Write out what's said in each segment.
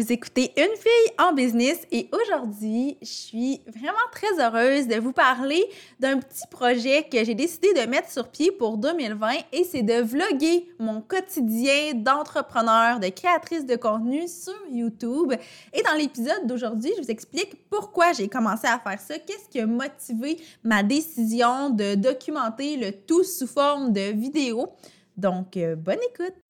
Vous écoutez Une fille en business et aujourd'hui, je suis vraiment très heureuse de vous parler d'un petit projet que j'ai décidé de mettre sur pied pour 2020 et c'est de vlogger mon quotidien d'entrepreneur, de créatrice de contenu sur YouTube. Et dans l'épisode d'aujourd'hui, je vous explique pourquoi j'ai commencé à faire ça, qu'est-ce qui a motivé ma décision de documenter le tout sous forme de vidéo. Donc, euh, bonne écoute!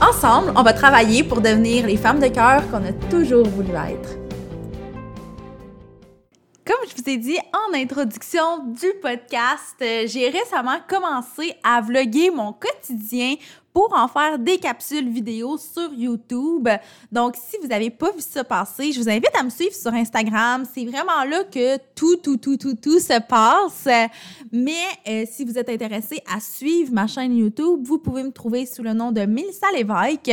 Ensemble, on va travailler pour devenir les femmes de cœur qu'on a toujours voulu être. Comme je vous ai dit en introduction du podcast, euh, j'ai récemment commencé à vlogger mon quotidien pour en faire des capsules vidéo sur YouTube. Donc, si vous n'avez pas vu ça passer, je vous invite à me suivre sur Instagram. C'est vraiment là que tout, tout, tout, tout, tout se passe. Mais euh, si vous êtes intéressé à suivre ma chaîne YouTube, vous pouvez me trouver sous le nom de Mélissa Lévesque.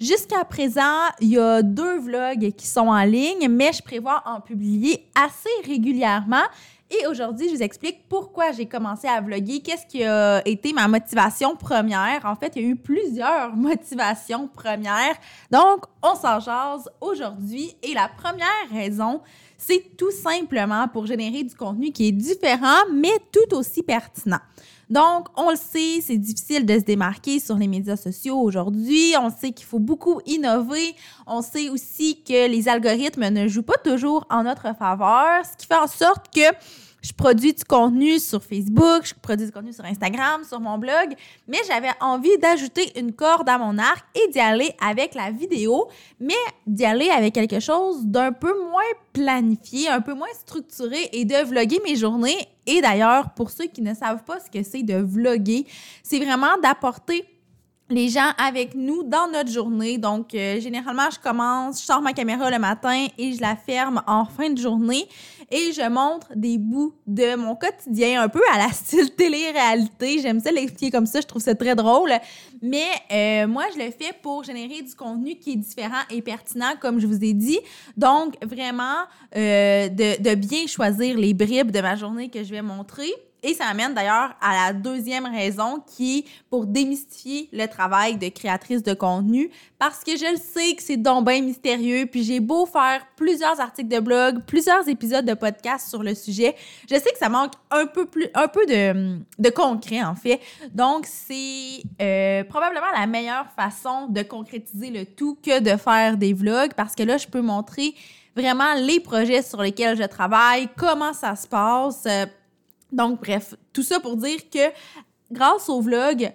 Jusqu'à présent, il y a deux vlogs qui sont en ligne, mais je prévois en publier assez régulièrement. Et aujourd'hui, je vous explique pourquoi j'ai commencé à vlogger, qu'est-ce qui a été ma motivation première. En fait, il y a eu plusieurs motivations premières. Donc, on s'en jase aujourd'hui. Et la première raison, c'est tout simplement pour générer du contenu qui est différent, mais tout aussi pertinent. Donc, on le sait, c'est difficile de se démarquer sur les médias sociaux aujourd'hui. On sait qu'il faut beaucoup innover. On sait aussi que les algorithmes ne jouent pas toujours en notre faveur, ce qui fait en sorte que je produis du contenu sur Facebook, je produis du contenu sur Instagram, sur mon blog, mais j'avais envie d'ajouter une corde à mon arc et d'y aller avec la vidéo, mais d'y aller avec quelque chose d'un peu moins planifié, un peu moins structuré et de vlogger mes journées. Et d'ailleurs, pour ceux qui ne savent pas ce que c'est de vlogger, c'est vraiment d'apporter les gens avec nous dans notre journée. Donc, euh, généralement, je commence, je sors ma caméra le matin et je la ferme en fin de journée et je montre des bouts de mon quotidien, un peu à la style télé-réalité. J'aime ça l'expliquer comme ça, je trouve ça très drôle. Mais euh, moi, je le fais pour générer du contenu qui est différent et pertinent, comme je vous ai dit. Donc, vraiment, euh, de, de bien choisir les bribes de ma journée que je vais montrer. Et ça amène d'ailleurs à la deuxième raison qui est pour démystifier le travail de créatrice de contenu parce que je le sais que c'est donc bien mystérieux puis j'ai beau faire plusieurs articles de blog, plusieurs épisodes de podcast sur le sujet, je sais que ça manque un peu plus un peu de, de concret en fait. Donc c'est euh, probablement la meilleure façon de concrétiser le tout que de faire des vlogs parce que là je peux montrer vraiment les projets sur lesquels je travaille, comment ça se passe, euh, donc, bref, tout ça pour dire que grâce au vlog,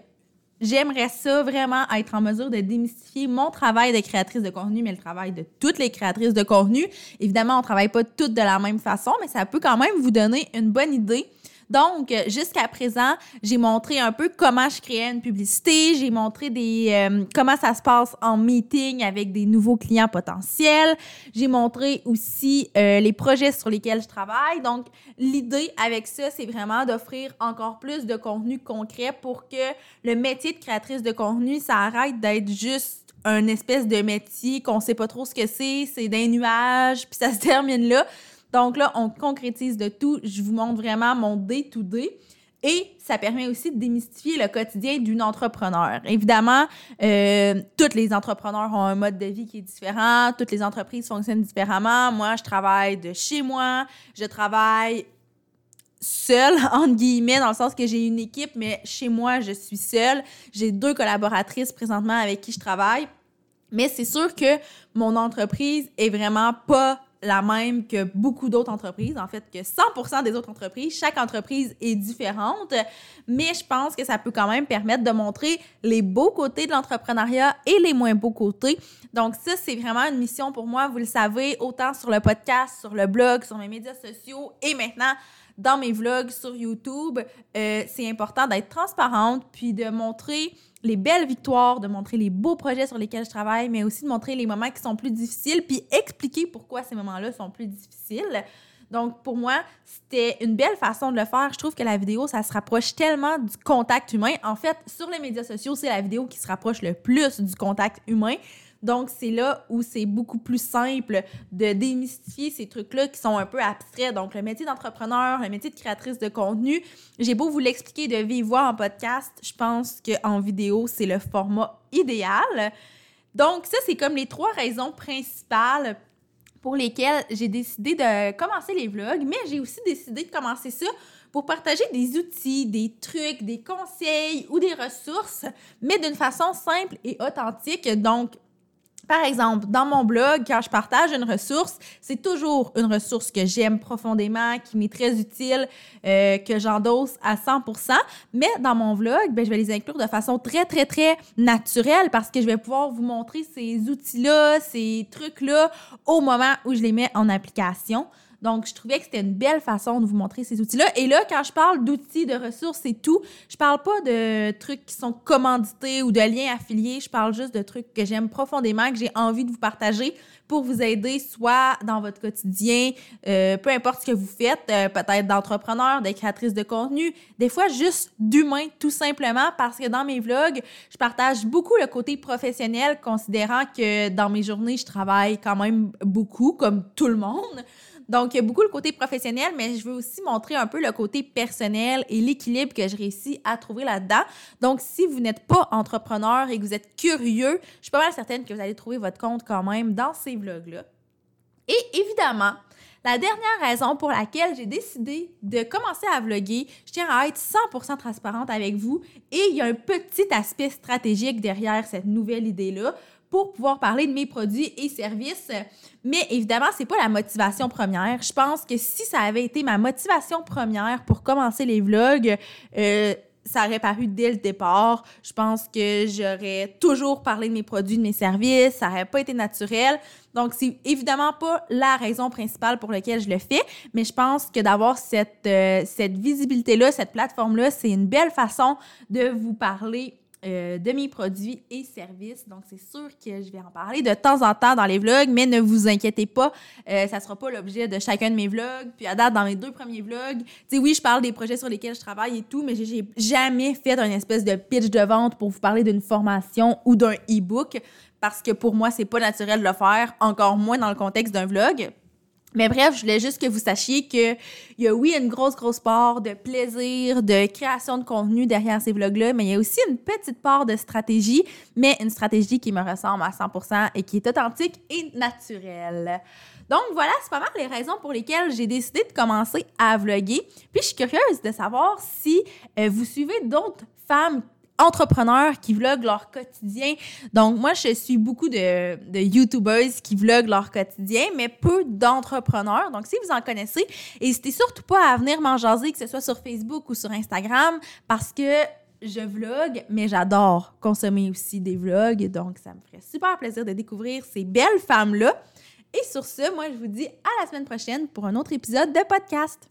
j'aimerais ça vraiment être en mesure de démystifier mon travail de créatrice de contenu, mais le travail de toutes les créatrices de contenu. Évidemment, on travaille pas toutes de la même façon, mais ça peut quand même vous donner une bonne idée donc, jusqu'à présent, j'ai montré un peu comment je créais une publicité, j'ai montré des euh, comment ça se passe en meeting avec des nouveaux clients potentiels, j'ai montré aussi euh, les projets sur lesquels je travaille. Donc, l'idée avec ça, c'est vraiment d'offrir encore plus de contenu concret pour que le métier de créatrice de contenu, ça arrête d'être juste un espèce de métier qu'on sait pas trop ce que c'est, c'est d'un nuage, puis ça se termine là. Donc là, on concrétise de tout. Je vous montre vraiment mon day-to-day. Et ça permet aussi de démystifier le quotidien d'une entrepreneur. Évidemment, euh, tous les entrepreneurs ont un mode de vie qui est différent, toutes les entreprises fonctionnent différemment. Moi, je travaille de chez moi, je travaille seule, entre guillemets, dans le sens que j'ai une équipe, mais chez moi, je suis seule. J'ai deux collaboratrices présentement avec qui je travaille. Mais c'est sûr que mon entreprise est vraiment pas la même que beaucoup d'autres entreprises, en fait, que 100% des autres entreprises. Chaque entreprise est différente, mais je pense que ça peut quand même permettre de montrer les beaux côtés de l'entrepreneuriat et les moins beaux côtés. Donc ça, c'est vraiment une mission pour moi, vous le savez, autant sur le podcast, sur le blog, sur mes médias sociaux et maintenant dans mes vlogs sur YouTube, euh, c'est important d'être transparente puis de montrer les belles victoires, de montrer les beaux projets sur lesquels je travaille, mais aussi de montrer les moments qui sont plus difficiles puis expliquer pourquoi ces moments-là sont plus difficiles. Donc, pour moi, c'était une belle façon de le faire. Je trouve que la vidéo, ça se rapproche tellement du contact humain. En fait, sur les médias sociaux, c'est la vidéo qui se rapproche le plus du contact humain. Donc, c'est là où c'est beaucoup plus simple de démystifier ces trucs-là qui sont un peu abstraits. Donc, le métier d'entrepreneur, le métier de créatrice de contenu, j'ai beau vous l'expliquer de vive voix en podcast, je pense qu'en vidéo, c'est le format idéal. Donc, ça, c'est comme les trois raisons principales pour lesquelles j'ai décidé de commencer les vlogs, mais j'ai aussi décidé de commencer ça pour partager des outils, des trucs, des conseils ou des ressources, mais d'une façon simple et authentique. Donc, par exemple, dans mon blog, quand je partage une ressource, c'est toujours une ressource que j'aime profondément, qui m'est très utile, euh, que j'endosse à 100%. Mais dans mon vlog, ben, je vais les inclure de façon très, très, très naturelle parce que je vais pouvoir vous montrer ces outils-là, ces trucs-là au moment où je les mets en application. Donc, je trouvais que c'était une belle façon de vous montrer ces outils-là. Et là, quand je parle d'outils, de ressources et tout, je parle pas de trucs qui sont commandités ou de liens affiliés. Je parle juste de trucs que j'aime profondément, que j'ai envie de vous partager pour vous aider, soit dans votre quotidien, euh, peu importe ce que vous faites, euh, peut-être d'entrepreneur, de créatrice de contenu, des fois juste d'humain, tout simplement, parce que dans mes vlogs, je partage beaucoup le côté professionnel, considérant que dans mes journées, je travaille quand même beaucoup, comme tout le monde. Donc, il y a beaucoup le côté professionnel, mais je veux aussi montrer un peu le côté personnel et l'équilibre que je réussis à trouver là-dedans. Donc, si vous n'êtes pas entrepreneur et que vous êtes curieux, je suis pas mal certaine que vous allez trouver votre compte quand même dans ces vlogs-là. Et évidemment, la dernière raison pour laquelle j'ai décidé de commencer à vlogger, je tiens à être 100% transparente avec vous et il y a un petit aspect stratégique derrière cette nouvelle idée-là pour pouvoir parler de mes produits et services. Mais évidemment, c'est pas la motivation première. Je pense que si ça avait été ma motivation première pour commencer les vlogs, euh, ça aurait paru dès le départ. Je pense que j'aurais toujours parlé de mes produits, de mes services. Ça n'aurait pas été naturel. Donc, c'est évidemment pas la raison principale pour laquelle je le fais, mais je pense que d'avoir cette, euh, cette visibilité-là, cette plateforme-là, c'est une belle façon de vous parler euh, de mes produits et services. Donc, c'est sûr que je vais en parler de temps en temps dans les vlogs, mais ne vous inquiétez pas, euh, ça ne sera pas l'objet de chacun de mes vlogs. Puis à date, dans mes deux premiers vlogs, tu sais, oui, je parle des projets sur lesquels je travaille et tout, mais j'ai jamais fait un espèce de pitch de vente pour vous parler d'une formation ou d'un e-book parce que pour moi, c'est pas naturel de le faire, encore moins dans le contexte d'un vlog. Mais bref, je voulais juste que vous sachiez qu'il y a, oui, une grosse, grosse part de plaisir, de création de contenu derrière ces vlogs-là, mais il y a aussi une petite part de stratégie, mais une stratégie qui me ressemble à 100% et qui est authentique et naturelle. Donc voilà, c'est pas mal les raisons pour lesquelles j'ai décidé de commencer à vlogger. Puis je suis curieuse de savoir si euh, vous suivez d'autres femmes entrepreneurs qui vloguent leur quotidien. Donc, moi, je suis beaucoup de, de YouTubers qui vloguent leur quotidien, mais peu d'entrepreneurs. Donc, si vous en connaissez, n'hésitez surtout pas à venir m'en jaser, que ce soit sur Facebook ou sur Instagram, parce que je vlog, mais j'adore consommer aussi des vlogs. Donc, ça me ferait super plaisir de découvrir ces belles femmes-là. Et sur ce, moi, je vous dis à la semaine prochaine pour un autre épisode de podcast.